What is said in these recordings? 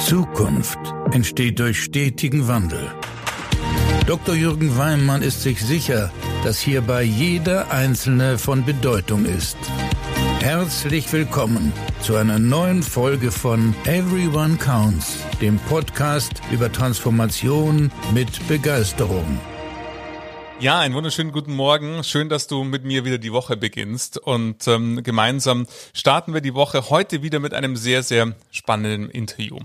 Zukunft entsteht durch stetigen Wandel. Dr. Jürgen Weimann ist sich sicher, dass hierbei jeder Einzelne von Bedeutung ist. Herzlich willkommen zu einer neuen Folge von Everyone Counts, dem Podcast über Transformation mit Begeisterung. Ja, einen wunderschönen guten Morgen. Schön, dass du mit mir wieder die Woche beginnst. Und ähm, gemeinsam starten wir die Woche heute wieder mit einem sehr, sehr spannenden Interview.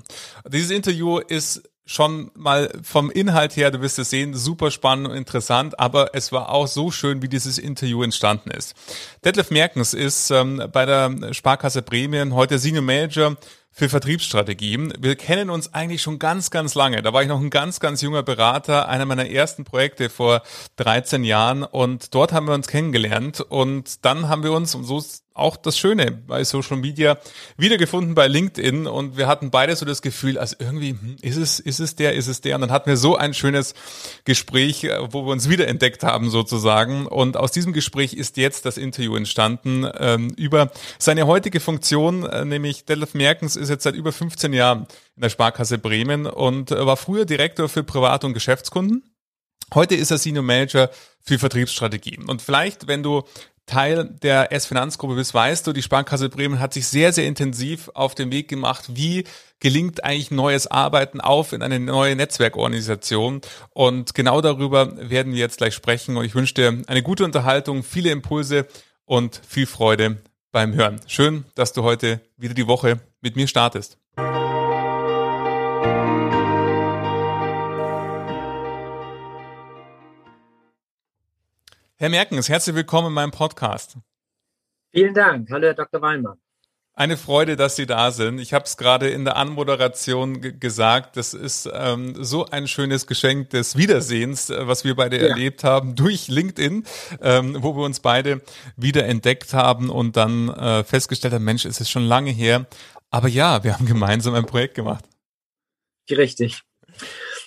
Dieses Interview ist schon mal vom Inhalt her, du wirst es sehen, super spannend und interessant, aber es war auch so schön, wie dieses Interview entstanden ist. Detlef Merkens ist ähm, bei der Sparkasse Bremen heute Senior Manager für Vertriebsstrategien. Wir kennen uns eigentlich schon ganz, ganz lange. Da war ich noch ein ganz, ganz junger Berater, einer meiner ersten Projekte vor 13 Jahren und dort haben wir uns kennengelernt und dann haben wir uns, und so auch das Schöne bei Social Media wiedergefunden bei LinkedIn und wir hatten beide so das Gefühl, also irgendwie hm, ist es, ist es der, ist es der und dann hatten wir so ein schönes Gespräch, äh, wo wir uns wiederentdeckt haben sozusagen und aus diesem Gespräch ist jetzt das Interview entstanden ähm, über seine heutige Funktion, äh, nämlich Delef Merkens ist jetzt seit über 15 Jahren in der Sparkasse Bremen und äh, war früher Direktor für Privat- und Geschäftskunden. Heute ist er Senior Manager für Vertriebsstrategien. Und vielleicht, wenn du Teil der S-Finanzgruppe bist, weißt du, die Sparkasse Bremen hat sich sehr, sehr intensiv auf den Weg gemacht, wie gelingt eigentlich neues Arbeiten auf in eine neue Netzwerkorganisation. Und genau darüber werden wir jetzt gleich sprechen. Und ich wünsche dir eine gute Unterhaltung, viele Impulse und viel Freude beim Hören. Schön, dass du heute wieder die Woche mit mir startest. Herr Merkens, herzlich willkommen in meinem Podcast. Vielen Dank. Hallo, Herr Dr. Weinmann. Eine Freude, dass Sie da sind. Ich habe es gerade in der Anmoderation gesagt. Das ist ähm, so ein schönes Geschenk des Wiedersehens, äh, was wir beide ja. erlebt haben durch LinkedIn, ähm, wo wir uns beide wieder entdeckt haben und dann äh, festgestellt haben, Mensch, es ist schon lange her. Aber ja, wir haben gemeinsam ein Projekt gemacht. Richtig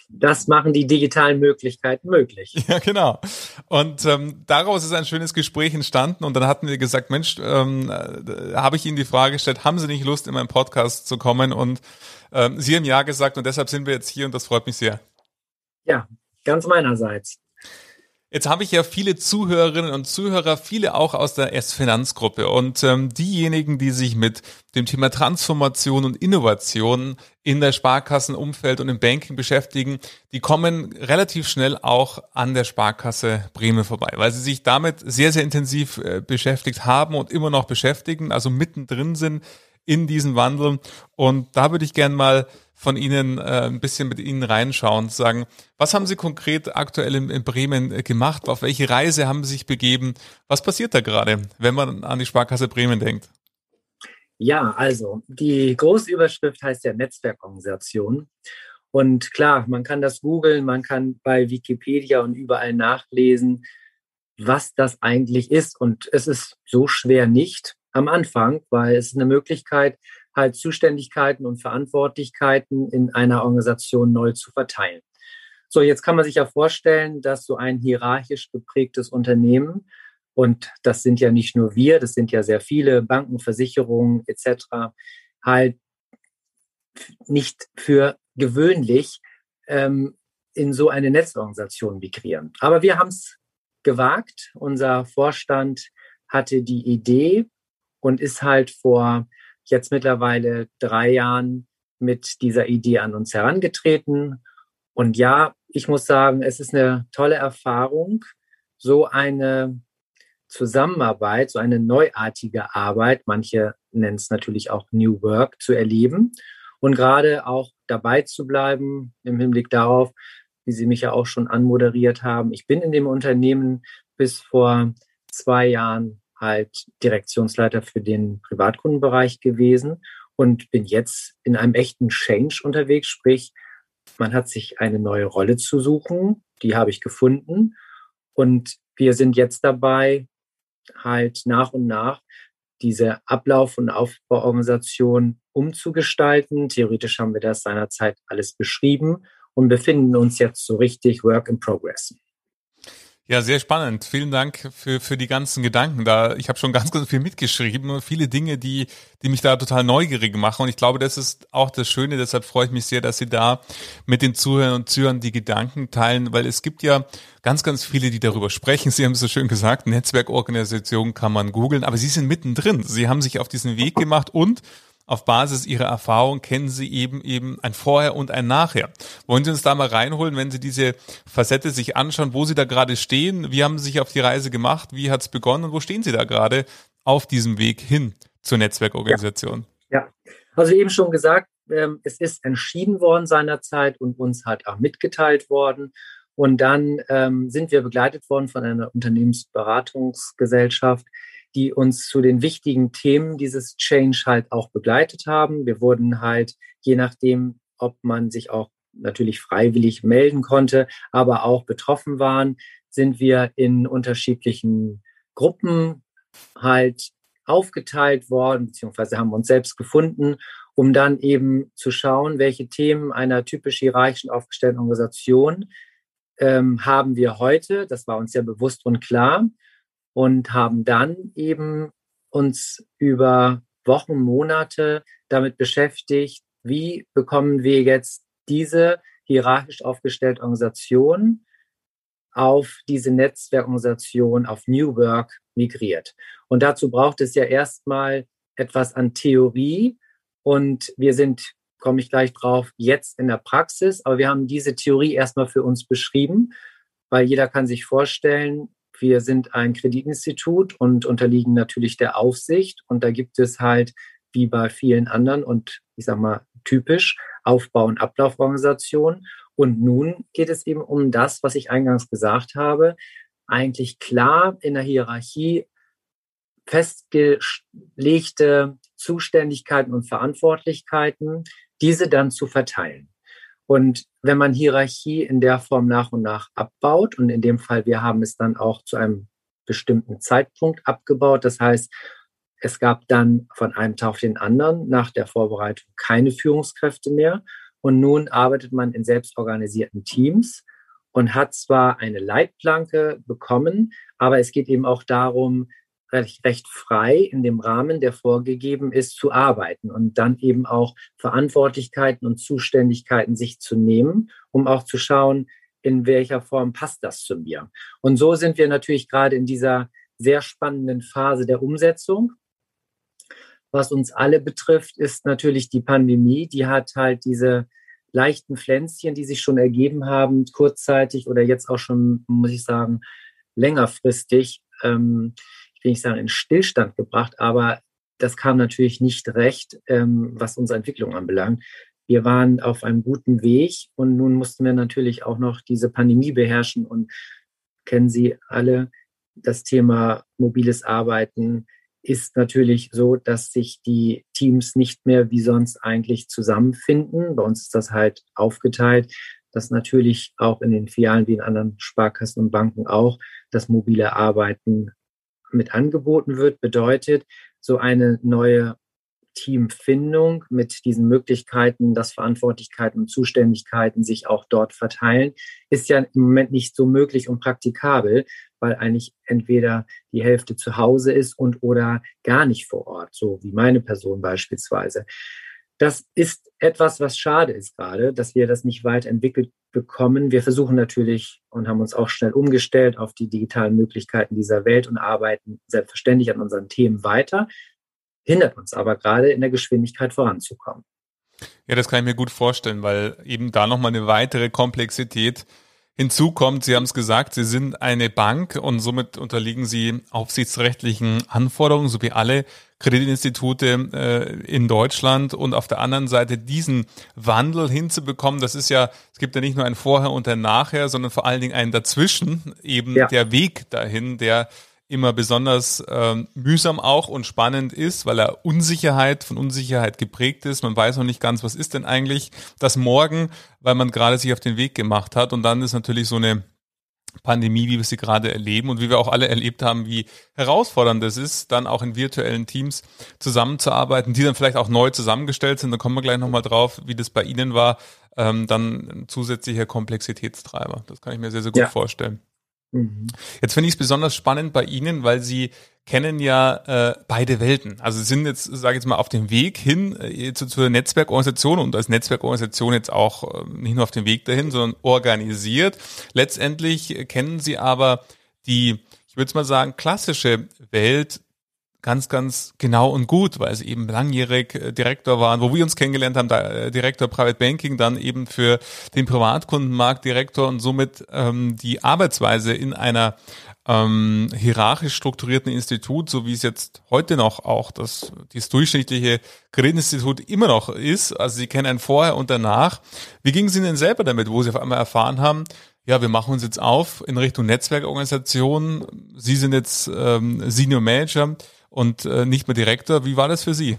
das machen die digitalen Möglichkeiten möglich. Ja, genau. Und ähm, daraus ist ein schönes Gespräch entstanden und dann hatten wir gesagt, Mensch, ähm, äh, habe ich Ihnen die Frage gestellt, haben Sie nicht Lust, in meinen Podcast zu kommen? Und ähm, Sie haben ja gesagt und deshalb sind wir jetzt hier und das freut mich sehr. Ja, ganz meinerseits. Jetzt habe ich ja viele Zuhörerinnen und Zuhörer, viele auch aus der S-Finanzgruppe. Und ähm, diejenigen, die sich mit dem Thema Transformation und Innovation in der Sparkassenumfeld und im Banking beschäftigen, die kommen relativ schnell auch an der Sparkasse Bremen vorbei, weil sie sich damit sehr, sehr intensiv äh, beschäftigt haben und immer noch beschäftigen, also mittendrin sind in diesen Wandel. Und da würde ich gerne mal von Ihnen äh, ein bisschen mit Ihnen reinschauen, sagen, was haben Sie konkret aktuell in, in, Bremen gemacht? Auf welche Reise haben Sie sich begeben? Was passiert da gerade, wenn man an die Sparkasse Bremen denkt? Ja, also die große Überschrift heißt ja Netzwerkorganisation. Und klar, man kann das googeln, man kann bei Wikipedia und überall nachlesen, was das eigentlich ist. Und es ist so schwer nicht am Anfang, weil es eine Möglichkeit, halt Zuständigkeiten und Verantwortlichkeiten in einer Organisation neu zu verteilen. So, jetzt kann man sich ja vorstellen, dass so ein hierarchisch geprägtes Unternehmen, und das sind ja nicht nur wir, das sind ja sehr viele Banken, Versicherungen etc., halt nicht für gewöhnlich ähm, in so eine Netzorganisation migrieren. Aber wir haben es gewagt. Unser Vorstand hatte die Idee und ist halt vor jetzt mittlerweile drei Jahren mit dieser Idee an uns herangetreten. Und ja, ich muss sagen, es ist eine tolle Erfahrung, so eine Zusammenarbeit, so eine neuartige Arbeit, manche nennen es natürlich auch New Work, zu erleben und gerade auch dabei zu bleiben im Hinblick darauf, wie Sie mich ja auch schon anmoderiert haben. Ich bin in dem Unternehmen bis vor zwei Jahren halt Direktionsleiter für den Privatkundenbereich gewesen und bin jetzt in einem echten Change unterwegs, sprich, man hat sich eine neue Rolle zu suchen, die habe ich gefunden und wir sind jetzt dabei, halt nach und nach diese Ablauf- und Aufbauorganisation umzugestalten. Theoretisch haben wir das seinerzeit alles beschrieben und befinden uns jetzt so richtig Work in Progress. Ja, sehr spannend. Vielen Dank für, für die ganzen Gedanken da. Ich habe schon ganz, ganz viel mitgeschrieben. Viele Dinge, die, die mich da total neugierig machen. Und ich glaube, das ist auch das Schöne. Deshalb freue ich mich sehr, dass Sie da mit den Zuhörern und Zuhörern die Gedanken teilen, weil es gibt ja ganz, ganz viele, die darüber sprechen. Sie haben es so schön gesagt, Netzwerkorganisation kann man googeln, aber Sie sind mittendrin. Sie haben sich auf diesen Weg gemacht und auf Basis Ihrer Erfahrung kennen Sie eben eben ein Vorher und ein Nachher. Wollen Sie uns da mal reinholen, wenn Sie diese Facette sich anschauen, wo Sie da gerade stehen? Wie haben Sie sich auf die Reise gemacht? Wie hat es begonnen? Und wo stehen Sie da gerade auf diesem Weg hin zur Netzwerkorganisation? Ja, ja. also eben schon gesagt, ähm, es ist entschieden worden seinerzeit und uns hat auch mitgeteilt worden. Und dann ähm, sind wir begleitet worden von einer Unternehmensberatungsgesellschaft, die uns zu den wichtigen Themen dieses Change halt auch begleitet haben. Wir wurden halt, je nachdem, ob man sich auch natürlich freiwillig melden konnte, aber auch betroffen waren, sind wir in unterschiedlichen Gruppen halt aufgeteilt worden, beziehungsweise haben uns selbst gefunden, um dann eben zu schauen, welche Themen einer typisch hierarchischen aufgestellten Organisation ähm, haben wir heute. Das war uns ja bewusst und klar und haben dann eben uns über Wochen, Monate damit beschäftigt, wie bekommen wir jetzt diese hierarchisch aufgestellte Organisation auf diese Netzwerkorganisation, auf New Work migriert. Und dazu braucht es ja erstmal etwas an Theorie. Und wir sind, komme ich gleich drauf, jetzt in der Praxis. Aber wir haben diese Theorie erstmal für uns beschrieben, weil jeder kann sich vorstellen, wir sind ein Kreditinstitut und unterliegen natürlich der Aufsicht. Und da gibt es halt, wie bei vielen anderen und ich sag mal typisch, Aufbau- und Ablauforganisationen. Und nun geht es eben um das, was ich eingangs gesagt habe, eigentlich klar in der Hierarchie festgelegte Zuständigkeiten und Verantwortlichkeiten, diese dann zu verteilen. Und wenn man Hierarchie in der Form nach und nach abbaut, und in dem Fall, wir haben es dann auch zu einem bestimmten Zeitpunkt abgebaut, das heißt, es gab dann von einem Tag auf den anderen nach der Vorbereitung keine Führungskräfte mehr. Und nun arbeitet man in selbstorganisierten Teams und hat zwar eine Leitplanke bekommen, aber es geht eben auch darum, recht, recht frei in dem Rahmen, der vorgegeben ist, zu arbeiten und dann eben auch Verantwortlichkeiten und Zuständigkeiten sich zu nehmen, um auch zu schauen, in welcher Form passt das zu mir. Und so sind wir natürlich gerade in dieser sehr spannenden Phase der Umsetzung. Was uns alle betrifft, ist natürlich die Pandemie. Die hat halt diese leichten Pflänzchen, die sich schon ergeben haben, kurzzeitig oder jetzt auch schon, muss ich sagen, längerfristig ähm, ich will nicht sagen, in Stillstand gebracht, aber das kam natürlich nicht recht, ähm, was unsere Entwicklung anbelangt. Wir waren auf einem guten Weg und nun mussten wir natürlich auch noch diese Pandemie beherrschen und kennen Sie alle, das Thema mobiles Arbeiten ist natürlich so, dass sich die Teams nicht mehr wie sonst eigentlich zusammenfinden. Bei uns ist das halt aufgeteilt, dass natürlich auch in den Filialen wie in anderen Sparkassen und Banken auch das mobile Arbeiten mit angeboten wird, bedeutet so eine neue Teamfindung mit diesen Möglichkeiten, dass Verantwortlichkeiten und Zuständigkeiten sich auch dort verteilen, ist ja im Moment nicht so möglich und praktikabel, weil eigentlich entweder die Hälfte zu Hause ist und oder gar nicht vor Ort, so wie meine Person beispielsweise. Das ist etwas, was schade ist gerade, dass wir das nicht weiterentwickelt bekommen. Wir versuchen natürlich und haben uns auch schnell umgestellt auf die digitalen Möglichkeiten dieser Welt und arbeiten selbstverständlich an unseren Themen weiter, hindert uns aber gerade in der Geschwindigkeit voranzukommen. Ja, das kann ich mir gut vorstellen, weil eben da nochmal eine weitere Komplexität Hinzu kommt, Sie haben es gesagt, Sie sind eine Bank und somit unterliegen Sie aufsichtsrechtlichen Anforderungen, so wie alle Kreditinstitute äh, in Deutschland. Und auf der anderen Seite diesen Wandel hinzubekommen, das ist ja, es gibt ja nicht nur ein Vorher und ein Nachher, sondern vor allen Dingen einen dazwischen, eben ja. der Weg dahin, der immer besonders ähm, mühsam auch und spannend ist, weil er Unsicherheit von Unsicherheit geprägt ist. Man weiß noch nicht ganz, was ist denn eigentlich das Morgen, weil man gerade sich auf den Weg gemacht hat. Und dann ist natürlich so eine Pandemie, wie wir sie gerade erleben und wie wir auch alle erlebt haben, wie herausfordernd es ist, dann auch in virtuellen Teams zusammenzuarbeiten, die dann vielleicht auch neu zusammengestellt sind. Da kommen wir gleich nochmal drauf, wie das bei Ihnen war. Ähm, dann ein zusätzlicher Komplexitätstreiber. Das kann ich mir sehr, sehr gut ja. vorstellen. Mhm. Jetzt finde ich es besonders spannend bei Ihnen, weil Sie kennen ja äh, beide Welten. Also Sie sind jetzt, sage ich jetzt mal, auf dem Weg hin äh, zu, zur Netzwerkorganisation und als Netzwerkorganisation jetzt auch äh, nicht nur auf dem Weg dahin, sondern organisiert. Letztendlich kennen Sie aber die, ich würde mal sagen, klassische Welt ganz, ganz genau und gut, weil sie eben langjährig äh, Direktor waren, wo wir uns kennengelernt haben, da, äh, Direktor Private Banking, dann eben für den Privatkundenmarkt Direktor und somit ähm, die Arbeitsweise in einer ähm, hierarchisch strukturierten Institut, so wie es jetzt heute noch auch das, das durchschnittliche Kreditinstitut immer noch ist. Also Sie kennen ein Vorher und Danach. Wie ging es Ihnen selber damit, wo Sie auf einmal erfahren haben, ja, wir machen uns jetzt auf in Richtung Netzwerkorganisation. Sie sind jetzt ähm, Senior Manager und äh, nicht mehr Direktor. Wie war das für Sie?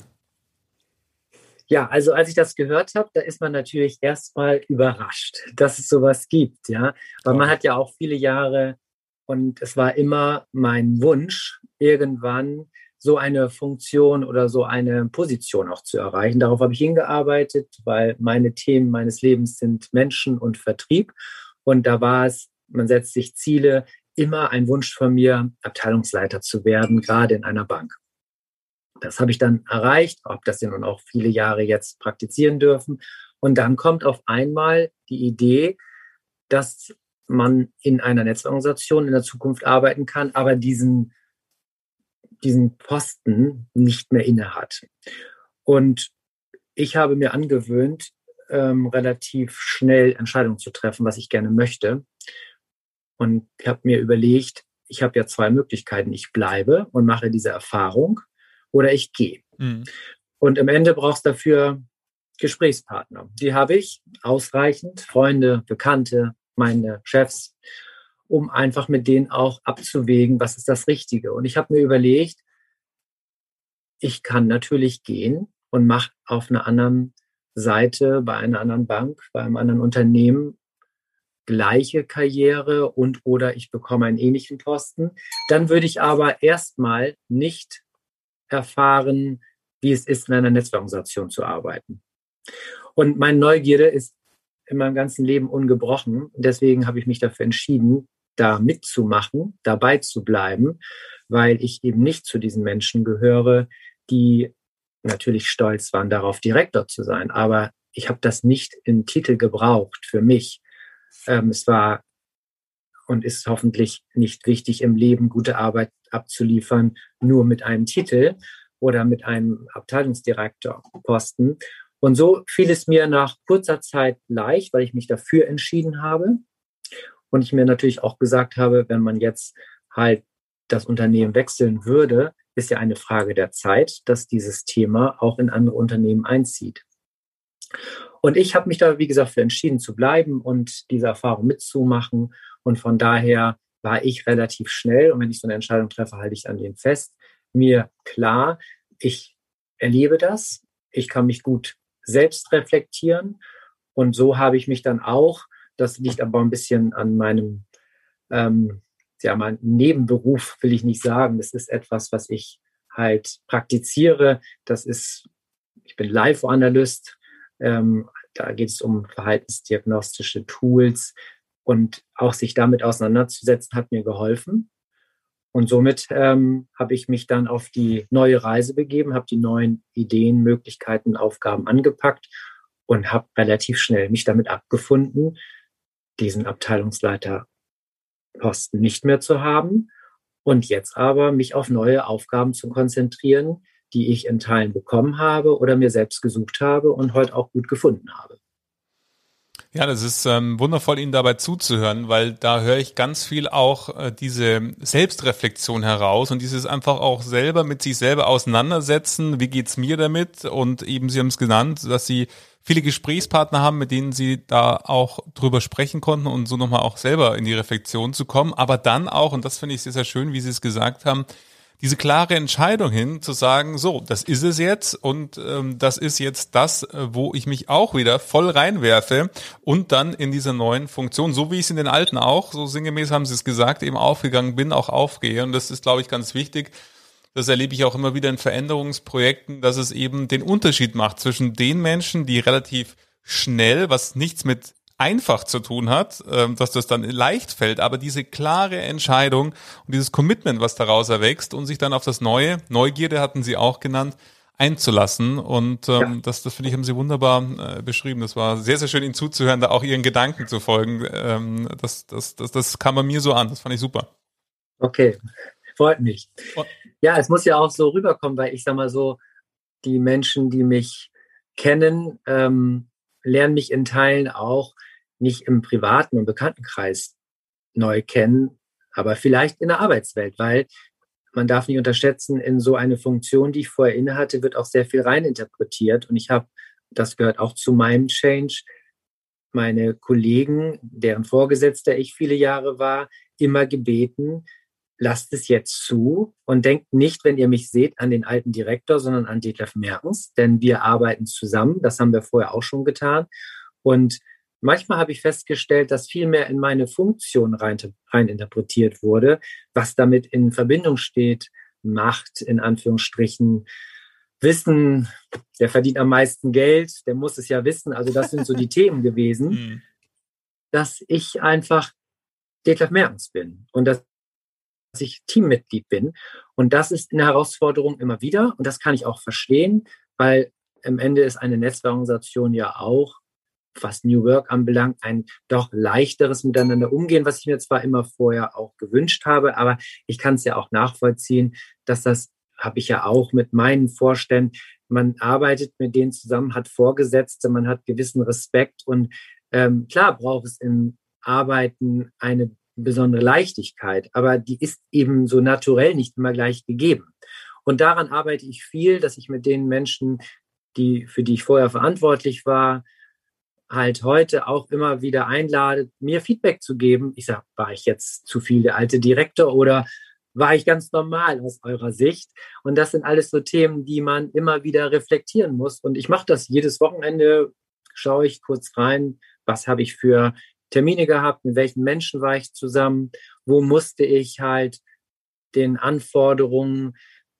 Ja, also als ich das gehört habe, da ist man natürlich erstmal überrascht, dass es sowas gibt, ja. Weil man hat ja auch viele Jahre und es war immer mein Wunsch, irgendwann so eine Funktion oder so eine Position auch zu erreichen. Darauf habe ich hingearbeitet, weil meine Themen meines Lebens sind Menschen und Vertrieb. Und da war es, man setzt sich Ziele, immer ein Wunsch von mir, Abteilungsleiter zu werden, gerade in einer Bank. Das habe ich dann erreicht, ob das ja nun auch viele Jahre jetzt praktizieren dürfen. Und dann kommt auf einmal die Idee, dass man in einer Netzorganisation in der Zukunft arbeiten kann, aber diesen, diesen Posten nicht mehr innehat. Und ich habe mir angewöhnt, ähm, relativ schnell Entscheidungen zu treffen, was ich gerne möchte. Und ich habe mir überlegt, ich habe ja zwei Möglichkeiten. Ich bleibe und mache diese Erfahrung oder ich gehe. Mhm. Und im Ende brauchst du dafür Gesprächspartner. Die habe ich ausreichend, Freunde, Bekannte, meine Chefs, um einfach mit denen auch abzuwägen, was ist das Richtige. Und ich habe mir überlegt, ich kann natürlich gehen und mache auf einer anderen Seite, bei einer anderen Bank, bei einem anderen Unternehmen gleiche Karriere und oder ich bekomme einen ähnlichen Posten. Dann würde ich aber erstmal nicht erfahren, wie es ist, in einer Netzwerkorganisation zu arbeiten. Und meine Neugierde ist in meinem ganzen Leben ungebrochen. Deswegen habe ich mich dafür entschieden, da mitzumachen, dabei zu bleiben, weil ich eben nicht zu diesen Menschen gehöre, die natürlich stolz waren, darauf Direktor zu sein. Aber ich habe das nicht im Titel gebraucht für mich, ähm, es war und ist hoffentlich nicht wichtig im Leben, gute Arbeit abzuliefern, nur mit einem Titel oder mit einem Abteilungsdirektorposten. Und so fiel es mir nach kurzer Zeit leicht, weil ich mich dafür entschieden habe. Und ich mir natürlich auch gesagt habe, wenn man jetzt halt das Unternehmen wechseln würde, ist ja eine Frage der Zeit, dass dieses Thema auch in andere Unternehmen einzieht. Und ich habe mich da, wie gesagt, für entschieden zu bleiben und diese Erfahrung mitzumachen. Und von daher war ich relativ schnell, und wenn ich so eine Entscheidung treffe, halte ich an den fest, mir klar, ich erlebe das, ich kann mich gut selbst reflektieren. Und so habe ich mich dann auch, das liegt aber ein bisschen an meinem, ähm, ja, mein Nebenberuf, will ich nicht sagen. Das ist etwas, was ich halt praktiziere. Das ist, ich bin Live-Analyst, ähm, da geht es um verhaltensdiagnostische Tools und auch sich damit auseinanderzusetzen, hat mir geholfen. Und somit ähm, habe ich mich dann auf die neue Reise begeben, habe die neuen Ideen, Möglichkeiten, Aufgaben angepackt und habe relativ schnell mich damit abgefunden, diesen Abteilungsleiterposten nicht mehr zu haben und jetzt aber mich auf neue Aufgaben zu konzentrieren, die ich in Teilen bekommen habe oder mir selbst gesucht habe und heute auch gut gefunden habe. Ja, das ist ähm, wundervoll, Ihnen dabei zuzuhören, weil da höre ich ganz viel auch äh, diese Selbstreflexion heraus und dieses einfach auch selber mit sich selber auseinandersetzen. Wie geht's mir damit? Und eben, Sie haben es genannt, dass Sie viele Gesprächspartner haben, mit denen Sie da auch drüber sprechen konnten und so nochmal auch selber in die Reflexion zu kommen. Aber dann auch, und das finde ich sehr, sehr schön, wie Sie es gesagt haben, diese klare Entscheidung hin, zu sagen, so, das ist es jetzt und ähm, das ist jetzt das, äh, wo ich mich auch wieder voll reinwerfe und dann in dieser neuen Funktion, so wie ich es in den alten auch, so sinngemäß haben sie es gesagt, eben aufgegangen bin, auch aufgehe. Und das ist, glaube ich, ganz wichtig. Das erlebe ich auch immer wieder in Veränderungsprojekten, dass es eben den Unterschied macht zwischen den Menschen, die relativ schnell, was nichts mit einfach zu tun hat, ähm, dass das dann leicht fällt, aber diese klare Entscheidung und dieses Commitment, was daraus erwächst und sich dann auf das Neue, Neugierde hatten Sie auch genannt, einzulassen. Und ähm, ja. das, das finde ich, haben Sie wunderbar äh, beschrieben. Das war sehr, sehr schön, Ihnen zuzuhören, da auch Ihren Gedanken zu folgen. Ähm, das, das, das, das kam bei mir so an. Das fand ich super. Okay, freut mich. Ja, es muss ja auch so rüberkommen, weil ich sag mal so, die Menschen, die mich kennen, ähm, lernen mich in Teilen auch nicht im privaten und Bekanntenkreis neu kennen, aber vielleicht in der Arbeitswelt, weil man darf nicht unterschätzen, in so eine Funktion, die ich vorher innehatte, wird auch sehr viel reininterpretiert. Und ich habe, das gehört auch zu meinem Change, meine Kollegen, deren Vorgesetzter ich viele Jahre war, immer gebeten, lasst es jetzt zu und denkt nicht, wenn ihr mich seht, an den alten Direktor, sondern an Detlef Merkens, denn wir arbeiten zusammen. Das haben wir vorher auch schon getan. Und Manchmal habe ich festgestellt, dass viel mehr in meine Funktion rein, rein interpretiert wurde, was damit in Verbindung steht, Macht in Anführungsstrichen, Wissen, der verdient am meisten Geld, der muss es ja wissen. Also das sind so die Themen gewesen, mhm. dass ich einfach Detlef Mertens bin und dass ich Teammitglied bin. Und das ist eine Herausforderung immer wieder und das kann ich auch verstehen, weil am Ende ist eine Netzwerkorganisation ja auch was New Work anbelangt, ein doch leichteres Miteinander umgehen, was ich mir zwar immer vorher auch gewünscht habe, aber ich kann es ja auch nachvollziehen, dass das habe ich ja auch mit meinen Vorständen. Man arbeitet mit denen zusammen, hat Vorgesetzte, man hat gewissen Respekt und ähm, klar braucht es im Arbeiten eine besondere Leichtigkeit, aber die ist eben so naturell nicht immer gleich gegeben. Und daran arbeite ich viel, dass ich mit den Menschen, die, für die ich vorher verantwortlich war, halt heute auch immer wieder einlade, mir Feedback zu geben. Ich sage, war ich jetzt zu viel der alte Direktor oder war ich ganz normal aus eurer Sicht? Und das sind alles so Themen, die man immer wieder reflektieren muss. Und ich mache das jedes Wochenende, schaue ich kurz rein, was habe ich für Termine gehabt, mit welchen Menschen war ich zusammen, wo musste ich halt den Anforderungen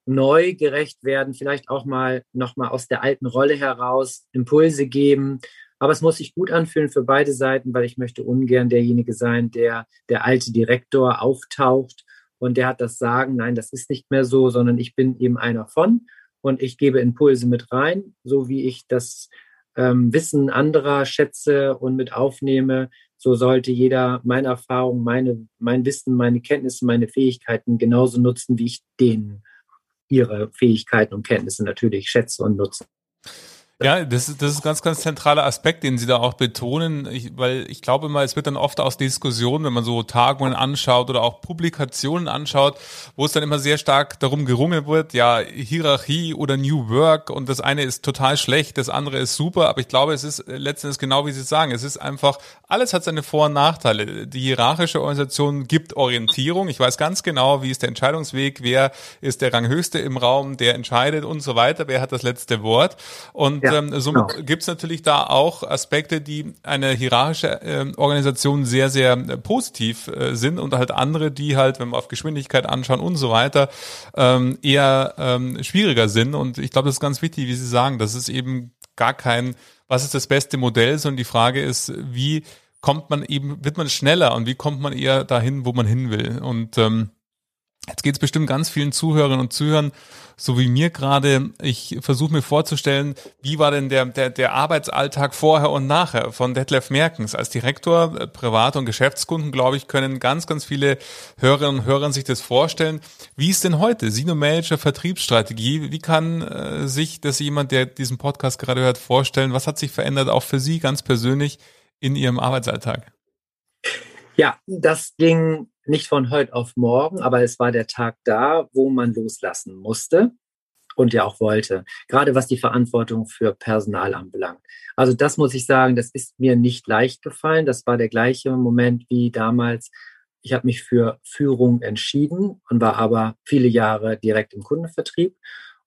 neu gerecht werden, vielleicht auch mal nochmal aus der alten Rolle heraus Impulse geben, aber es muss sich gut anfühlen für beide Seiten, weil ich möchte ungern derjenige sein, der der alte Direktor auftaucht und der hat das Sagen, nein, das ist nicht mehr so, sondern ich bin eben einer von und ich gebe Impulse mit rein, so wie ich das ähm, Wissen anderer schätze und mit aufnehme. So sollte jeder meine Erfahrung, meine, mein Wissen, meine Kenntnisse, meine Fähigkeiten genauso nutzen, wie ich denen ihre Fähigkeiten und Kenntnisse natürlich schätze und nutze. Ja, das ist, das ist ein ganz, ganz zentraler Aspekt, den Sie da auch betonen, ich, weil ich glaube mal, es wird dann oft aus Diskussionen, wenn man so Tagungen anschaut oder auch Publikationen anschaut, wo es dann immer sehr stark darum gerungen wird, ja, Hierarchie oder New Work und das eine ist total schlecht, das andere ist super, aber ich glaube, es ist letztendlich genau wie Sie sagen, es ist einfach, alles hat seine Vor- und Nachteile. Die hierarchische Organisation gibt Orientierung, ich weiß ganz genau, wie ist der Entscheidungsweg, wer ist der Ranghöchste im Raum, der entscheidet und so weiter, wer hat das letzte Wort. Und ja ja, ähm, somit genau. gibt es natürlich da auch Aspekte, die eine hierarchische äh, Organisation sehr, sehr äh, positiv äh, sind und halt andere, die halt, wenn wir auf Geschwindigkeit anschauen und so weiter, ähm, eher ähm, schwieriger sind. Und ich glaube, das ist ganz wichtig, wie Sie sagen, das ist eben gar kein, was ist das beste Modell, sondern die Frage ist, wie kommt man eben, wird man schneller und wie kommt man eher dahin, wo man hin will. Und ähm, Jetzt geht es bestimmt ganz vielen Zuhörern und Zuhörern, so wie mir gerade. Ich versuche mir vorzustellen, wie war denn der, der, der Arbeitsalltag vorher und nachher von Detlef Merkens als Direktor. Äh, Privat- und Geschäftskunden, glaube ich, können ganz, ganz viele Hörerinnen und Hörer sich das vorstellen. Wie ist denn heute Sino Manager Vertriebsstrategie? Wie kann äh, sich das jemand, der diesen Podcast gerade hört, vorstellen? Was hat sich verändert, auch für Sie ganz persönlich in Ihrem Arbeitsalltag? Ja, das ging nicht von heute auf morgen, aber es war der Tag da, wo man loslassen musste und ja auch wollte, gerade was die Verantwortung für Personal anbelangt. Also das muss ich sagen, das ist mir nicht leicht gefallen. Das war der gleiche Moment wie damals. Ich habe mich für Führung entschieden und war aber viele Jahre direkt im Kundenvertrieb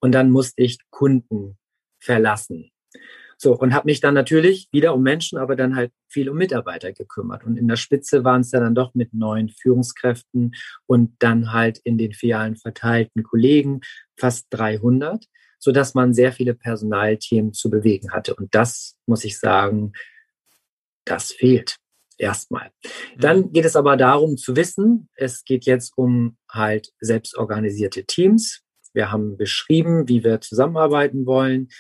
und dann musste ich Kunden verlassen. So, und habe mich dann natürlich wieder um Menschen, aber dann halt viel um Mitarbeiter gekümmert. Und in der Spitze waren es ja dann doch mit neuen Führungskräften und dann halt in den Filialen verteilten Kollegen fast 300, sodass man sehr viele Personalthemen zu bewegen hatte. Und das, muss ich sagen, Das fehlt erstmal. Dann mhm. geht es aber darum zu wissen, es geht jetzt um halt selbstorganisierte Teams. Wir haben beschrieben, wie wir zusammenarbeiten wollen.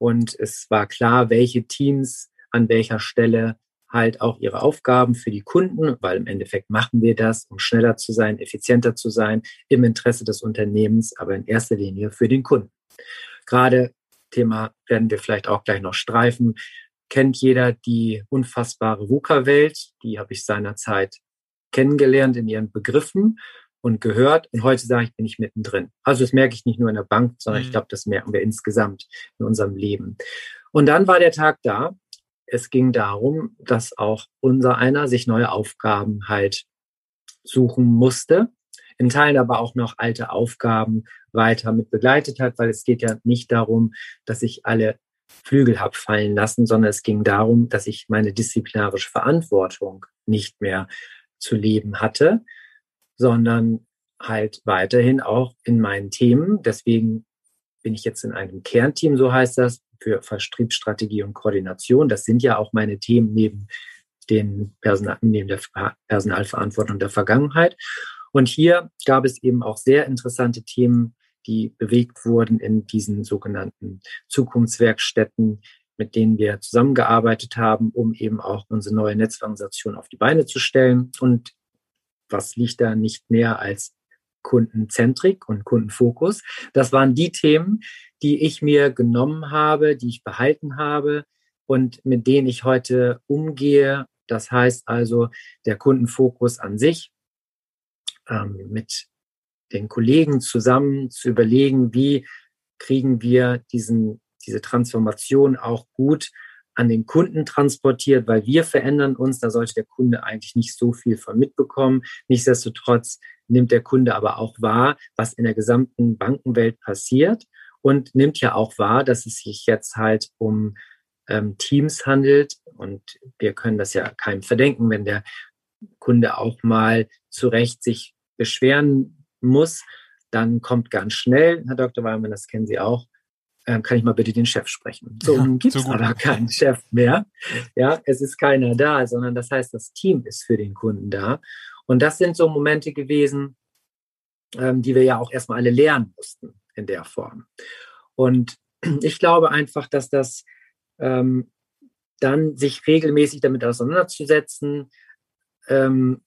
Und es war klar, welche Teams an welcher Stelle halt auch ihre Aufgaben für die Kunden, weil im Endeffekt machen wir das, um schneller zu sein, effizienter zu sein, im Interesse des Unternehmens, aber in erster Linie für den Kunden. Gerade Thema werden wir vielleicht auch gleich noch streifen. Kennt jeder die unfassbare VUCA-Welt? Die habe ich seinerzeit kennengelernt in ihren Begriffen und gehört. Und heute sage ich, bin ich mittendrin. Also das merke ich nicht nur in der Bank, sondern mhm. ich glaube, das merken wir insgesamt in unserem Leben. Und dann war der Tag da. Es ging darum, dass auch unser einer sich neue Aufgaben halt suchen musste. In Teilen aber auch noch alte Aufgaben weiter mit begleitet hat, weil es geht ja nicht darum, dass ich alle Flügel habe fallen lassen, sondern es ging darum, dass ich meine disziplinarische Verantwortung nicht mehr zu leben hatte, sondern halt weiterhin auch in meinen Themen. Deswegen bin ich jetzt in einem Kernteam, so heißt das, für Vertriebsstrategie und Koordination. Das sind ja auch meine Themen neben den Personal, neben der Personalverantwortung der Vergangenheit. Und hier gab es eben auch sehr interessante Themen, die bewegt wurden in diesen sogenannten Zukunftswerkstätten, mit denen wir zusammengearbeitet haben, um eben auch unsere neue Netzorganisation auf die Beine zu stellen. Und was liegt da nicht mehr als Kundenzentrik und Kundenfokus? Das waren die Themen, die ich mir genommen habe, die ich behalten habe und mit denen ich heute umgehe. Das heißt also der Kundenfokus an sich ähm, mit den Kollegen zusammen zu überlegen, wie kriegen wir diesen, diese Transformation auch gut an den Kunden transportiert, weil wir verändern uns. Da sollte der Kunde eigentlich nicht so viel von mitbekommen. Nichtsdestotrotz nimmt der Kunde aber auch wahr, was in der gesamten Bankenwelt passiert und nimmt ja auch wahr, dass es sich jetzt halt um ähm, Teams handelt. Und wir können das ja keinem verdenken, wenn der Kunde auch mal zu Recht sich beschweren muss, dann kommt ganz schnell, Herr Dr. Weimann, das kennen Sie auch, äh, kann ich mal bitte den Chef sprechen. So ja, gibt es aber keinen Chef mehr. Ja, es ist keiner da, sondern das heißt, das Team ist für den Kunden da. Und das sind so Momente gewesen, ähm, die wir ja auch erstmal alle lernen mussten in der Form. Und ich glaube einfach, dass das ähm, dann sich regelmäßig damit auseinanderzusetzen ähm,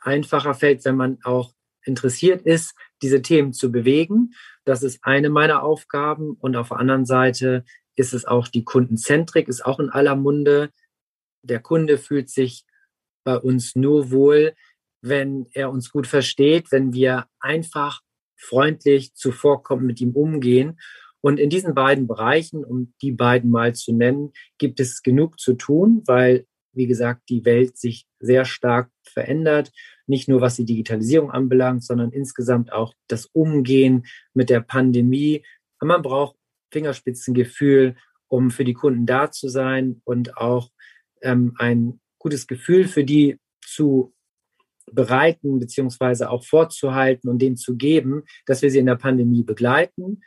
einfacher fällt, wenn man auch interessiert ist, diese Themen zu bewegen. Das ist eine meiner Aufgaben. Und auf der anderen Seite ist es auch die Kundenzentrik, ist auch in aller Munde. Der Kunde fühlt sich bei uns nur wohl, wenn er uns gut versteht, wenn wir einfach freundlich zuvorkommen, mit ihm umgehen. Und in diesen beiden Bereichen, um die beiden mal zu nennen, gibt es genug zu tun, weil, wie gesagt, die Welt sich sehr stark verändert nicht nur was die Digitalisierung anbelangt, sondern insgesamt auch das Umgehen mit der Pandemie. Man braucht Fingerspitzengefühl, um für die Kunden da zu sein und auch ähm, ein gutes Gefühl für die zu bereiten beziehungsweise auch vorzuhalten und denen zu geben, dass wir sie in der Pandemie begleiten,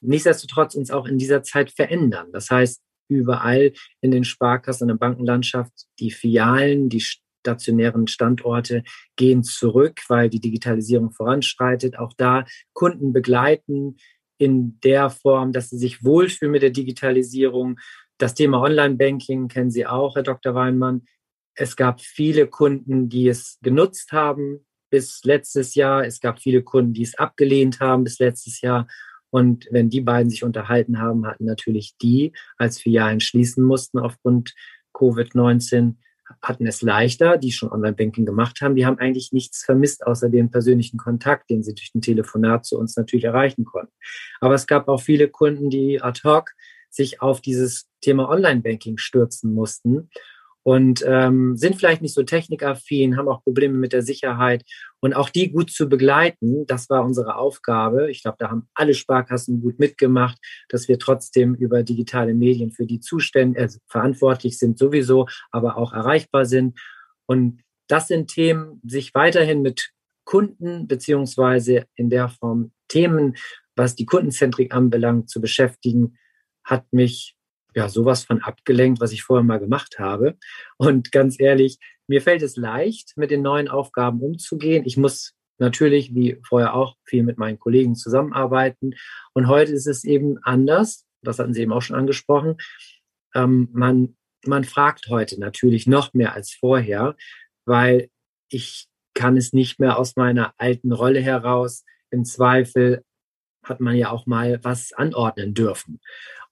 nichtsdestotrotz uns auch in dieser Zeit verändern. Das heißt, überall in den Sparkassen, in der Bankenlandschaft, die Filialen, die stationären Standorte gehen zurück, weil die Digitalisierung voranschreitet. Auch da Kunden begleiten in der Form, dass sie sich wohlfühlen mit der Digitalisierung. Das Thema Online-Banking kennen Sie auch, Herr Dr. Weinmann. Es gab viele Kunden, die es genutzt haben bis letztes Jahr. Es gab viele Kunden, die es abgelehnt haben bis letztes Jahr. Und wenn die beiden sich unterhalten haben, hatten natürlich die, als Filialen schließen mussten aufgrund Covid-19, hatten es leichter, die schon Online-Banking gemacht haben. Die haben eigentlich nichts vermisst, außer den persönlichen Kontakt, den sie durch ein Telefonat zu uns natürlich erreichen konnten. Aber es gab auch viele Kunden, die ad hoc sich auf dieses Thema Online-Banking stürzen mussten und ähm, sind vielleicht nicht so technikaffin, haben auch Probleme mit der Sicherheit und auch die gut zu begleiten, das war unsere Aufgabe. Ich glaube, da haben alle Sparkassen gut mitgemacht, dass wir trotzdem über digitale Medien für die zuständig, äh, verantwortlich sind sowieso, aber auch erreichbar sind. Und das sind Themen, sich weiterhin mit Kunden beziehungsweise in der Form Themen, was die Kundenzentrik anbelangt, zu beschäftigen, hat mich ja sowas von abgelenkt, was ich vorher mal gemacht habe. Und ganz ehrlich, mir fällt es leicht, mit den neuen Aufgaben umzugehen. Ich muss natürlich, wie vorher auch, viel mit meinen Kollegen zusammenarbeiten. Und heute ist es eben anders. Das hatten Sie eben auch schon angesprochen. Ähm, man, man fragt heute natürlich noch mehr als vorher, weil ich kann es nicht mehr aus meiner alten Rolle heraus. Im Zweifel hat man ja auch mal was anordnen dürfen.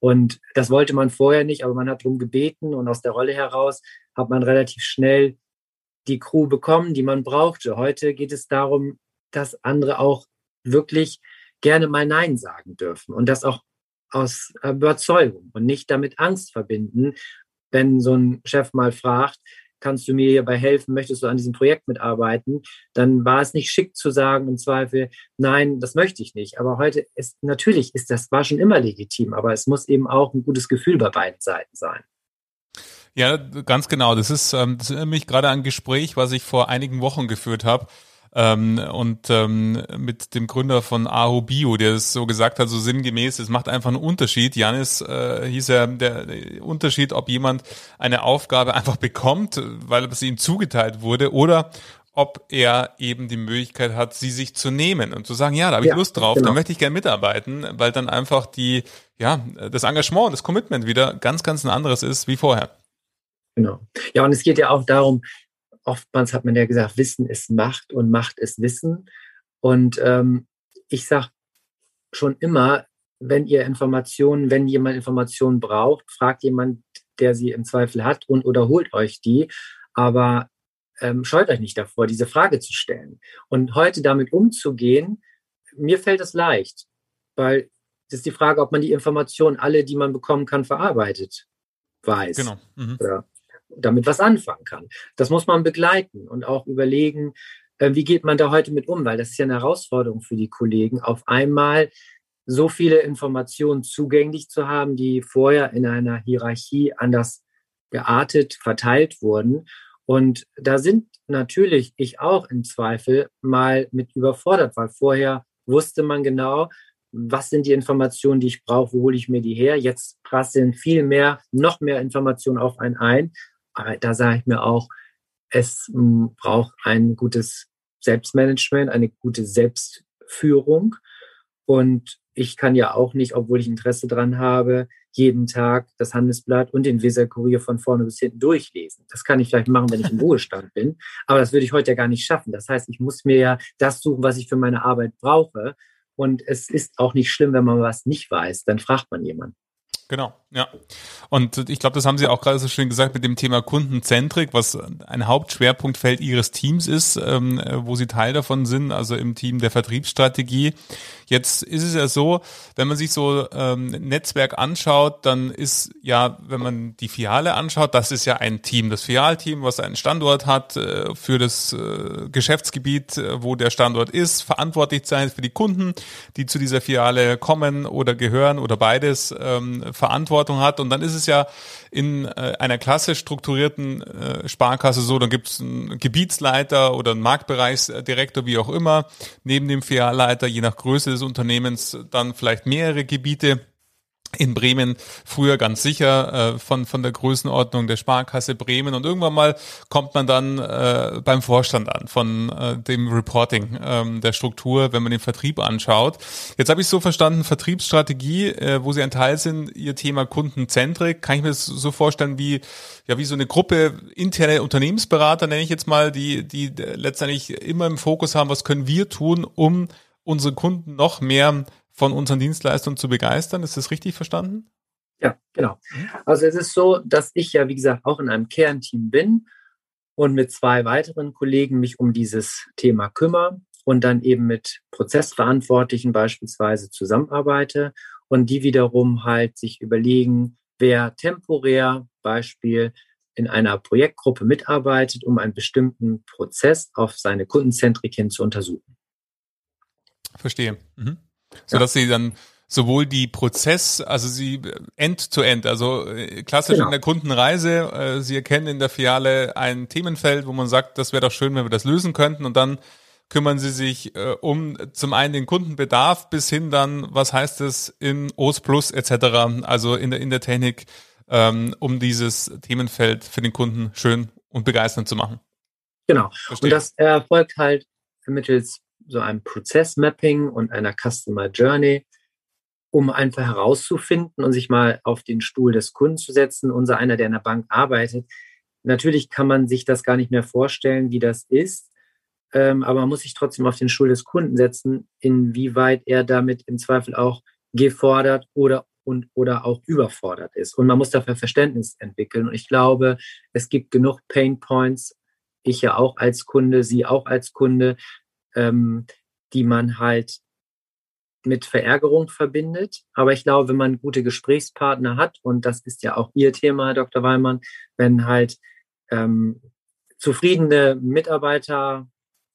Und das wollte man vorher nicht, aber man hat darum gebeten und aus der Rolle heraus hat man relativ schnell die Crew bekommen, die man brauchte. Heute geht es darum, dass andere auch wirklich gerne mal Nein sagen dürfen und das auch aus Überzeugung und nicht damit Angst verbinden, wenn so ein Chef mal fragt, kannst du mir hierbei helfen, möchtest du an diesem Projekt mitarbeiten, dann war es nicht schick zu sagen im Zweifel, nein, das möchte ich nicht. Aber heute ist natürlich ist das war schon immer legitim, aber es muss eben auch ein gutes Gefühl bei beiden Seiten sein. Ja, ganz genau. Das ist, ähm, das erinnert mich gerade ein Gespräch, was ich vor einigen Wochen geführt habe ähm, und ähm, mit dem Gründer von Aho Bio, der es so gesagt hat, so sinngemäß, es macht einfach einen Unterschied. Janis äh, hieß er, der, der Unterschied, ob jemand eine Aufgabe einfach bekommt, weil es ihm zugeteilt wurde, oder ob er eben die Möglichkeit hat, sie sich zu nehmen und zu sagen, ja, da habe ich ja, Lust drauf, genau. da möchte ich gerne mitarbeiten, weil dann einfach die, ja, das Engagement, das Commitment wieder ganz, ganz ein anderes ist wie vorher. Genau. Ja, und es geht ja auch darum, oftmals hat man ja gesagt, Wissen ist Macht und Macht ist Wissen. Und ähm, ich sage schon immer, wenn ihr Informationen, wenn jemand Informationen braucht, fragt jemand, der sie im Zweifel hat und oder holt euch die. Aber ähm, scheut euch nicht davor, diese Frage zu stellen. Und heute damit umzugehen, mir fällt es leicht, weil das ist die Frage, ob man die Informationen, alle, die man bekommen kann, verarbeitet, weiß. Genau. Mhm. Oder damit was anfangen kann. Das muss man begleiten und auch überlegen, äh, wie geht man da heute mit um, weil das ist ja eine Herausforderung für die Kollegen, auf einmal so viele Informationen zugänglich zu haben, die vorher in einer Hierarchie anders geartet verteilt wurden. Und da sind natürlich ich auch im Zweifel mal mit überfordert, weil vorher wusste man genau, was sind die Informationen, die ich brauche, wo hole ich mir die her. Jetzt prasseln viel mehr, noch mehr Informationen auf einen ein. Aber da sage ich mir auch, es hm, braucht ein gutes Selbstmanagement, eine gute Selbstführung. Und ich kann ja auch nicht, obwohl ich Interesse dran habe, jeden Tag das Handelsblatt und den Weserkurier von vorne bis hinten durchlesen. Das kann ich vielleicht machen, wenn ich im Ruhestand bin. Aber das würde ich heute ja gar nicht schaffen. Das heißt, ich muss mir ja das suchen, was ich für meine Arbeit brauche. Und es ist auch nicht schlimm, wenn man was nicht weiß. Dann fragt man jemanden. Genau, ja. Und ich glaube, das haben Sie auch gerade so schön gesagt mit dem Thema Kundenzentrik, was ein Hauptschwerpunktfeld Ihres Teams ist, ähm, wo Sie Teil davon sind, also im Team der Vertriebsstrategie. Jetzt ist es ja so, wenn man sich so ähm, Netzwerk anschaut, dann ist ja, wenn man die Filiale anschaut, das ist ja ein Team, das Filialteam, was einen Standort hat äh, für das äh, Geschäftsgebiet, äh, wo der Standort ist, verantwortlich sein für die Kunden, die zu dieser Filiale kommen oder gehören oder beides. Ähm, Verantwortung hat. Und dann ist es ja in äh, einer klassisch strukturierten äh, Sparkasse so, dann gibt es einen Gebietsleiter oder einen Marktbereichsdirektor, wie auch immer, neben dem Filialleiter, je nach Größe des Unternehmens, dann vielleicht mehrere Gebiete in Bremen. Früher ganz sicher äh, von von der Größenordnung der Sparkasse Bremen. Und irgendwann mal kommt man dann äh, beim Vorstand an von äh, dem Reporting ähm, der Struktur, wenn man den Vertrieb anschaut. Jetzt habe ich so verstanden, Vertriebsstrategie, äh, wo Sie ein Teil sind, Ihr Thema Kundenzentrik, kann ich mir das so vorstellen wie ja wie so eine Gruppe interne Unternehmensberater nenne ich jetzt mal, die die letztendlich immer im Fokus haben, was können wir tun, um unsere Kunden noch mehr von unseren Dienstleistungen zu begeistern. Ist das richtig verstanden? Ja, genau. Also es ist so, dass ich ja, wie gesagt, auch in einem Kernteam bin und mit zwei weiteren Kollegen mich um dieses Thema kümmere und dann eben mit Prozessverantwortlichen beispielsweise zusammenarbeite und die wiederum halt sich überlegen, wer temporär Beispiel in einer Projektgruppe mitarbeitet, um einen bestimmten Prozess auf seine Kundenzentrik hin zu untersuchen. Verstehe. Mhm so dass ja. sie dann sowohl die Prozess, also sie end-to-end, also äh, klassisch genau. in der Kundenreise, äh, sie erkennen in der Filiale ein Themenfeld, wo man sagt, das wäre doch schön, wenn wir das lösen könnten und dann kümmern sie sich äh, um zum einen den Kundenbedarf bis hin dann, was heißt es in OS Plus etc., also in der, in der Technik ähm, um dieses Themenfeld für den Kunden schön und begeisternd zu machen. Genau. Verstehe. Und das erfolgt halt mittels so einem Prozessmapping und einer Customer Journey, um einfach herauszufinden und sich mal auf den Stuhl des Kunden zu setzen. Unser einer, der in der Bank arbeitet. Natürlich kann man sich das gar nicht mehr vorstellen, wie das ist. Ähm, aber man muss sich trotzdem auf den Stuhl des Kunden setzen, inwieweit er damit im Zweifel auch gefordert oder und oder auch überfordert ist. Und man muss dafür Verständnis entwickeln. Und ich glaube, es gibt genug Pain Points, ich ja auch als Kunde, Sie auch als Kunde, ähm, die man halt mit Verärgerung verbindet. Aber ich glaube, wenn man gute Gesprächspartner hat, und das ist ja auch Ihr Thema, Herr Dr. Weimann, wenn halt ähm, zufriedene Mitarbeiter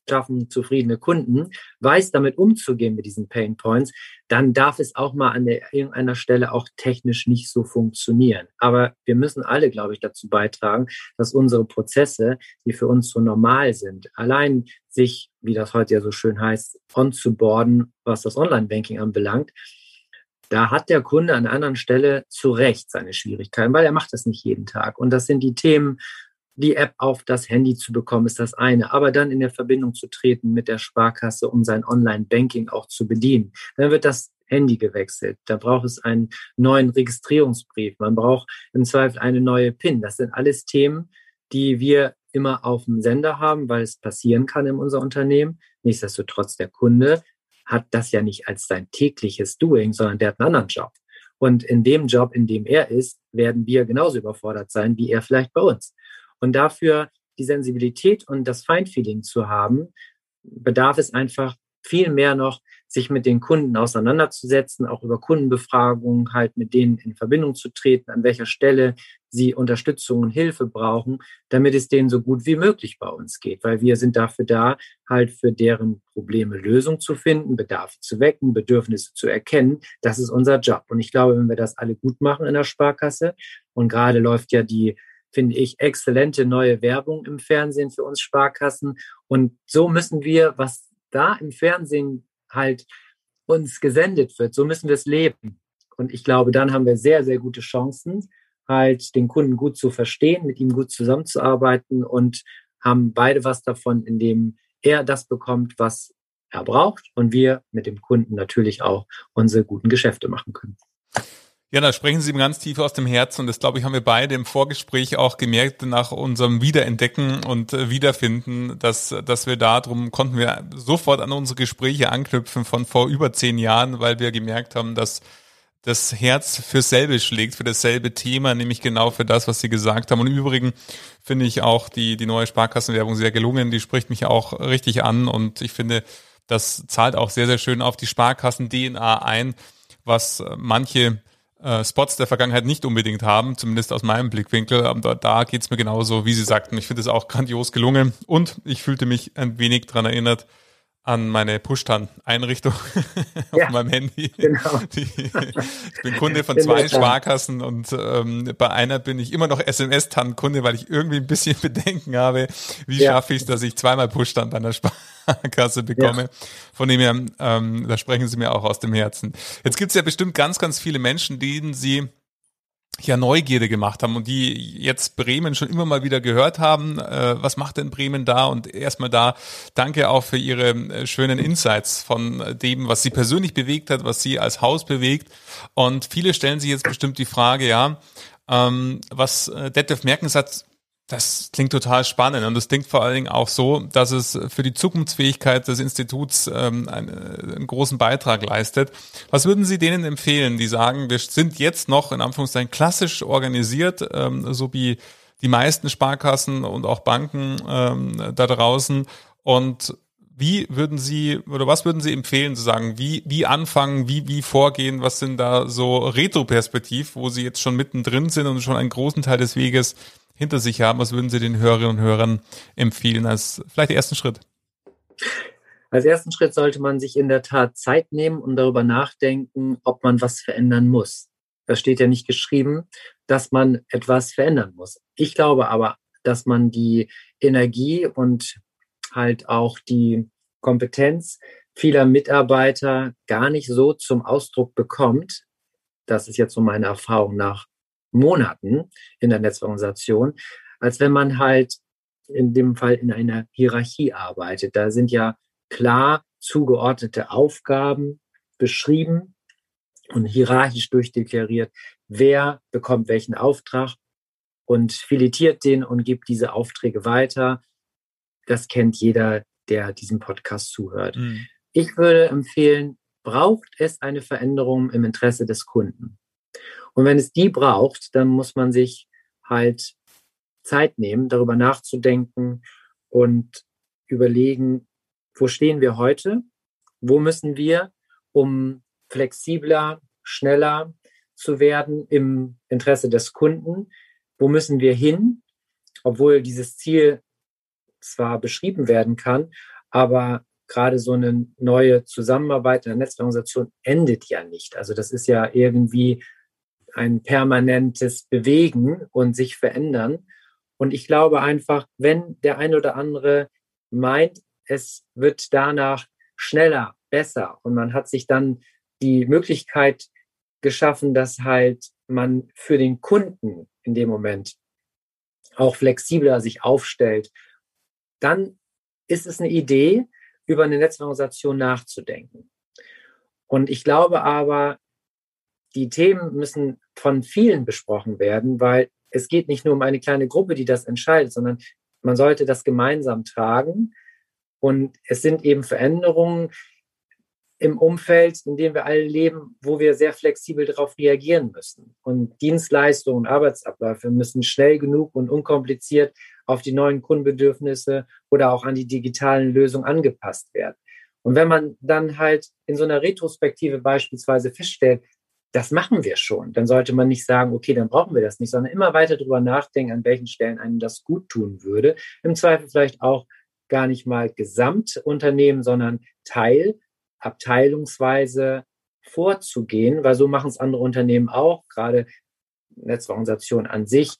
schaffen zufriedene Kunden, weiß damit umzugehen mit diesen Pain Points, dann darf es auch mal an der, irgendeiner Stelle auch technisch nicht so funktionieren. Aber wir müssen alle, glaube ich, dazu beitragen, dass unsere Prozesse, die für uns so normal sind, allein sich, wie das heute ja so schön heißt, on boarden, was das Online-Banking anbelangt, da hat der Kunde an einer anderen Stelle zu Recht seine Schwierigkeiten, weil er macht das nicht jeden Tag. Und das sind die Themen die App auf das Handy zu bekommen, ist das eine. Aber dann in der Verbindung zu treten mit der Sparkasse, um sein Online-Banking auch zu bedienen. Dann wird das Handy gewechselt. Da braucht es einen neuen Registrierungsbrief. Man braucht im Zweifel eine neue PIN. Das sind alles Themen, die wir immer auf dem Sender haben, weil es passieren kann in unser Unternehmen. Nichtsdestotrotz, der Kunde hat das ja nicht als sein tägliches Doing, sondern der hat einen anderen Job. Und in dem Job, in dem er ist, werden wir genauso überfordert sein, wie er vielleicht bei uns. Und dafür die Sensibilität und das Feinfeeling zu haben, bedarf es einfach viel mehr noch, sich mit den Kunden auseinanderzusetzen, auch über Kundenbefragungen halt mit denen in Verbindung zu treten, an welcher Stelle sie Unterstützung und Hilfe brauchen, damit es denen so gut wie möglich bei uns geht, weil wir sind dafür da, halt für deren Probleme Lösungen zu finden, Bedarfe zu wecken, Bedürfnisse zu erkennen. Das ist unser Job. Und ich glaube, wenn wir das alle gut machen in der Sparkasse und gerade läuft ja die finde ich, exzellente neue Werbung im Fernsehen für uns Sparkassen. Und so müssen wir, was da im Fernsehen halt uns gesendet wird, so müssen wir es leben. Und ich glaube, dann haben wir sehr, sehr gute Chancen, halt den Kunden gut zu verstehen, mit ihm gut zusammenzuarbeiten und haben beide was davon, indem er das bekommt, was er braucht und wir mit dem Kunden natürlich auch unsere guten Geschäfte machen können. Ja, da sprechen Sie ihm ganz tief aus dem Herzen und das, glaube ich, haben wir beide im Vorgespräch auch gemerkt nach unserem Wiederentdecken und äh, Wiederfinden, dass, dass wir da drum konnten wir sofort an unsere Gespräche anknüpfen von vor über zehn Jahren, weil wir gemerkt haben, dass das Herz für selbe schlägt, für dasselbe Thema, nämlich genau für das, was Sie gesagt haben. Und im Übrigen finde ich auch die, die neue Sparkassenwerbung sehr gelungen. Die spricht mich auch richtig an und ich finde, das zahlt auch sehr, sehr schön auf die Sparkassen-DNA ein, was manche äh, Spots der Vergangenheit nicht unbedingt haben, zumindest aus meinem Blickwinkel. Aber da, da geht es mir genauso, wie Sie sagten. Ich finde es auch grandios gelungen und ich fühlte mich ein wenig dran erinnert, an meine Push-Tan-Einrichtung ja, auf meinem Handy. Genau. Die, ich bin Kunde von zwei Sparkassen und ähm, bei einer bin ich immer noch SMS-Tan-Kunde, weil ich irgendwie ein bisschen Bedenken habe, wie ja. schaffe ich es, dass ich zweimal Push-Tan bei einer Sparkasse bekomme. Ja. Von dem her, ähm, da sprechen Sie mir auch aus dem Herzen. Jetzt gibt es ja bestimmt ganz, ganz viele Menschen, denen Sie ja Neugierde gemacht haben und die jetzt Bremen schon immer mal wieder gehört haben. Äh, was macht denn Bremen da? Und erstmal da danke auch für Ihre äh, schönen Insights von dem, was Sie persönlich bewegt hat, was Sie als Haus bewegt. Und viele stellen sich jetzt bestimmt die Frage, ja, ähm, was äh, Detlef Merkens hat das klingt total spannend und es klingt vor allen Dingen auch so, dass es für die Zukunftsfähigkeit des Instituts ähm, einen, einen, großen Beitrag leistet. Was würden Sie denen empfehlen, die sagen, wir sind jetzt noch in Anführungszeichen klassisch organisiert, ähm, so wie die meisten Sparkassen und auch Banken ähm, da draußen und wie würden Sie oder was würden Sie empfehlen zu sagen? Wie, wie anfangen, wie, wie vorgehen? Was sind da so Retro-Perspektiv, wo Sie jetzt schon mittendrin sind und schon einen großen Teil des Weges hinter sich haben? Was würden Sie den Hörerinnen und Hörern empfehlen als vielleicht ersten Schritt? Als ersten Schritt sollte man sich in der Tat Zeit nehmen und darüber nachdenken, ob man was verändern muss. Da steht ja nicht geschrieben, dass man etwas verändern muss. Ich glaube aber, dass man die Energie und halt auch die Kompetenz vieler Mitarbeiter gar nicht so zum Ausdruck bekommt. Das ist jetzt so meine Erfahrung nach Monaten in der Netzorganisation, als wenn man halt in dem Fall in einer Hierarchie arbeitet. Da sind ja klar zugeordnete Aufgaben beschrieben und hierarchisch durchdeklariert, wer bekommt welchen Auftrag und filetiert den und gibt diese Aufträge weiter. Das kennt jeder, der diesem Podcast zuhört. Mhm. Ich würde empfehlen, braucht es eine Veränderung im Interesse des Kunden? Und wenn es die braucht, dann muss man sich halt Zeit nehmen, darüber nachzudenken und überlegen, wo stehen wir heute? Wo müssen wir, um flexibler, schneller zu werden im Interesse des Kunden? Wo müssen wir hin? Obwohl dieses Ziel zwar beschrieben werden kann, aber gerade so eine neue Zusammenarbeit in der Netzorganisation endet ja nicht. Also das ist ja irgendwie ein permanentes Bewegen und sich verändern. Und ich glaube einfach, wenn der ein oder andere meint, es wird danach schneller, besser und man hat sich dann die Möglichkeit geschaffen, dass halt man für den Kunden in dem Moment auch flexibler sich aufstellt, dann ist es eine Idee, über eine Netzorganisation nachzudenken. Und ich glaube aber, die Themen müssen von vielen besprochen werden, weil es geht nicht nur um eine kleine Gruppe, die das entscheidet, sondern man sollte das gemeinsam tragen. Und es sind eben Veränderungen im Umfeld, in dem wir alle leben, wo wir sehr flexibel darauf reagieren müssen. Und Dienstleistungen und Arbeitsabläufe müssen schnell genug und unkompliziert auf die neuen Kundenbedürfnisse oder auch an die digitalen Lösungen angepasst werden. Und wenn man dann halt in so einer Retrospektive beispielsweise feststellt, das machen wir schon, dann sollte man nicht sagen, okay, dann brauchen wir das nicht, sondern immer weiter darüber nachdenken, an welchen Stellen einem das gut tun würde. Im Zweifel vielleicht auch gar nicht mal Gesamtunternehmen, sondern Teil, abteilungsweise vorzugehen, weil so machen es andere Unternehmen auch, gerade Netzorganisation an sich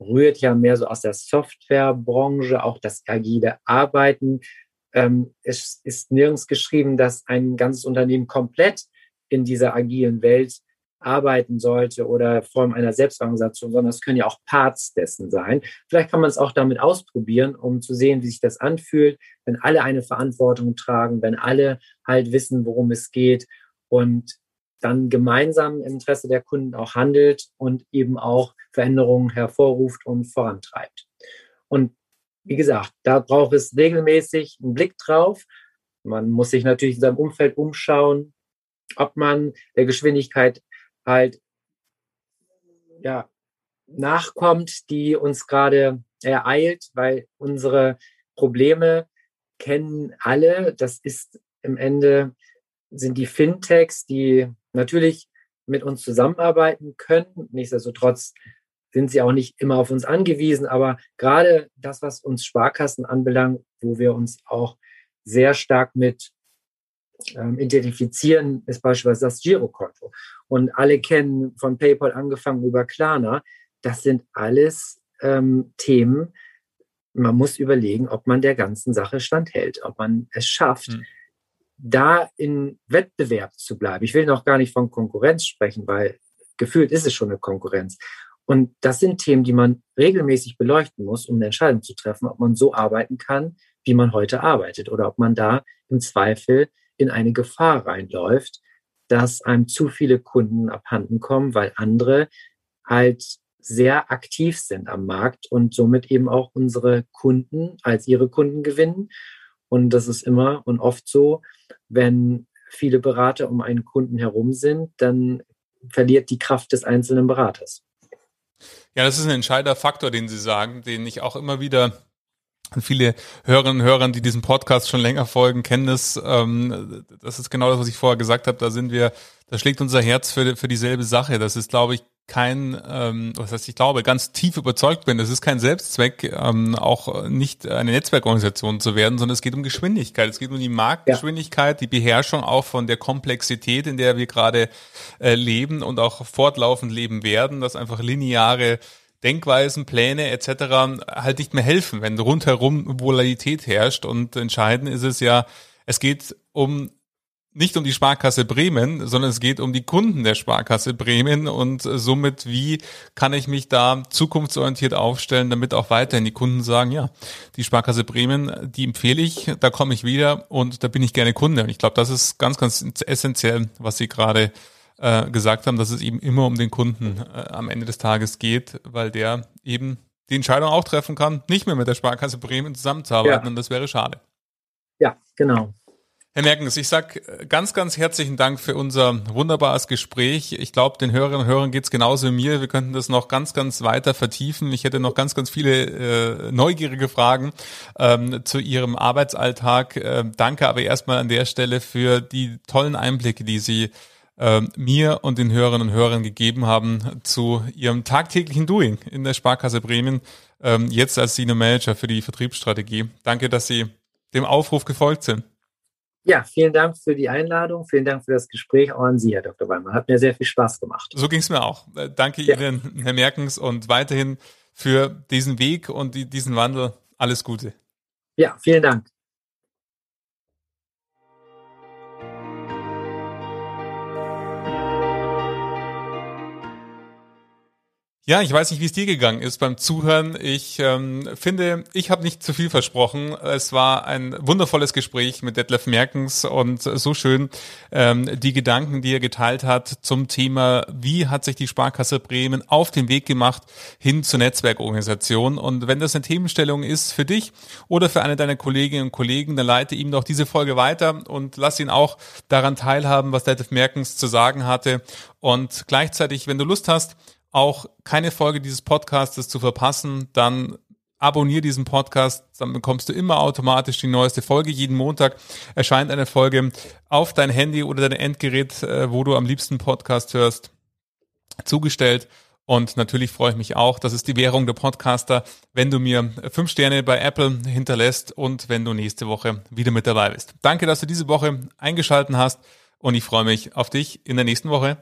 rührt ja mehr so aus der Softwarebranche, auch das agile Arbeiten. Ähm, es ist nirgends geschrieben, dass ein ganzes Unternehmen komplett in dieser agilen Welt arbeiten sollte oder Form einer Selbstorganisation, sondern es können ja auch Parts dessen sein. Vielleicht kann man es auch damit ausprobieren, um zu sehen, wie sich das anfühlt, wenn alle eine Verantwortung tragen, wenn alle halt wissen, worum es geht und dann gemeinsam im Interesse der Kunden auch handelt und eben auch Veränderungen hervorruft und vorantreibt. Und wie gesagt, da braucht es regelmäßig einen Blick drauf. Man muss sich natürlich in seinem Umfeld umschauen, ob man der Geschwindigkeit halt ja, nachkommt, die uns gerade ereilt, weil unsere Probleme kennen alle. Das ist im Ende sind die Fintechs, die natürlich mit uns zusammenarbeiten können. Nichtsdestotrotz sind sie auch nicht immer auf uns angewiesen, aber gerade das, was uns Sparkassen anbelangt, wo wir uns auch sehr stark mit ähm, identifizieren, ist beispielsweise das Girokonto. Und alle kennen von PayPal angefangen über Klarna. Das sind alles ähm, Themen. Man muss überlegen, ob man der ganzen Sache standhält, ob man es schafft, hm. da in Wettbewerb zu bleiben. Ich will noch gar nicht von Konkurrenz sprechen, weil gefühlt ist es schon eine Konkurrenz. Und das sind Themen, die man regelmäßig beleuchten muss, um eine Entscheidung zu treffen, ob man so arbeiten kann, wie man heute arbeitet, oder ob man da im Zweifel in eine Gefahr reinläuft, dass einem zu viele Kunden abhanden kommen, weil andere halt sehr aktiv sind am Markt und somit eben auch unsere Kunden als ihre Kunden gewinnen. Und das ist immer und oft so, wenn viele Berater um einen Kunden herum sind, dann verliert die Kraft des einzelnen Beraters. Ja, das ist ein entscheidender Faktor, den Sie sagen, den ich auch immer wieder Viele Hörerinnen und Hörer, die diesem Podcast schon länger folgen, kennen das. Ähm, das ist genau das, was ich vorher gesagt habe. Da sind wir, da schlägt unser Herz für, für dieselbe Sache. Das ist, glaube ich, kein, ähm, was heißt, ich glaube, ganz tief überzeugt bin, es ist kein Selbstzweck, ähm, auch nicht eine Netzwerkorganisation zu werden, sondern es geht um Geschwindigkeit. Es geht um die Marktgeschwindigkeit, ja. die Beherrschung auch von der Komplexität, in der wir gerade äh, leben und auch fortlaufend leben werden, dass einfach lineare Denkweisen, Pläne etc. halt nicht mehr helfen, wenn rundherum Volatilität herrscht. Und entscheidend ist es ja, es geht um nicht um die Sparkasse Bremen, sondern es geht um die Kunden der Sparkasse Bremen und somit, wie kann ich mich da zukunftsorientiert aufstellen, damit auch weiterhin die Kunden sagen, ja, die Sparkasse Bremen, die empfehle ich, da komme ich wieder und da bin ich gerne Kunde. Und ich glaube, das ist ganz, ganz essentiell, was Sie gerade äh, gesagt haben, dass es eben immer um den Kunden äh, am Ende des Tages geht, weil der eben die Entscheidung auch treffen kann, nicht mehr mit der Sparkasse Bremen zusammenzuarbeiten ja. und das wäre schade. Ja, genau. Herr Merkens, ich sag äh, ganz, ganz herzlichen Dank für unser wunderbares Gespräch. Ich glaube, den Hörerinnen und Hörern geht's genauso wie mir. Wir könnten das noch ganz, ganz weiter vertiefen. Ich hätte noch ganz, ganz viele äh, neugierige Fragen ähm, zu Ihrem Arbeitsalltag. Äh, danke aber erstmal an der Stelle für die tollen Einblicke, die Sie äh, mir und den Hörerinnen und Hörern gegeben haben zu Ihrem tagtäglichen Doing in der Sparkasse Bremen, ähm, jetzt als Senior Manager für die Vertriebsstrategie. Danke, dass Sie dem Aufruf gefolgt sind. Ja, vielen Dank für die Einladung. Vielen Dank für das Gespräch auch an Sie, Herr Dr. Weimann. Hat mir sehr viel Spaß gemacht. So ging es mir auch. Äh, danke ja. Ihnen, Herr Merkens, und weiterhin für diesen Weg und die, diesen Wandel. Alles Gute. Ja, vielen Dank. Ja, ich weiß nicht, wie es dir gegangen ist beim Zuhören. Ich ähm, finde, ich habe nicht zu viel versprochen. Es war ein wundervolles Gespräch mit Detlef Merkens und so schön ähm, die Gedanken, die er geteilt hat zum Thema, wie hat sich die Sparkasse Bremen auf den Weg gemacht hin zur Netzwerkorganisation. Und wenn das eine Themenstellung ist für dich oder für eine deiner Kolleginnen und Kollegen, dann leite ihm doch diese Folge weiter und lass ihn auch daran teilhaben, was Detlef Merkens zu sagen hatte. Und gleichzeitig, wenn du Lust hast, auch keine Folge dieses Podcasts zu verpassen, dann abonniere diesen Podcast, dann bekommst du immer automatisch die neueste Folge. Jeden Montag erscheint eine Folge auf dein Handy oder dein Endgerät, äh, wo du am liebsten Podcast hörst, zugestellt. Und natürlich freue ich mich auch, das ist die Währung der Podcaster, wenn du mir fünf Sterne bei Apple hinterlässt und wenn du nächste Woche wieder mit dabei bist. Danke, dass du diese Woche eingeschalten hast und ich freue mich auf dich in der nächsten Woche.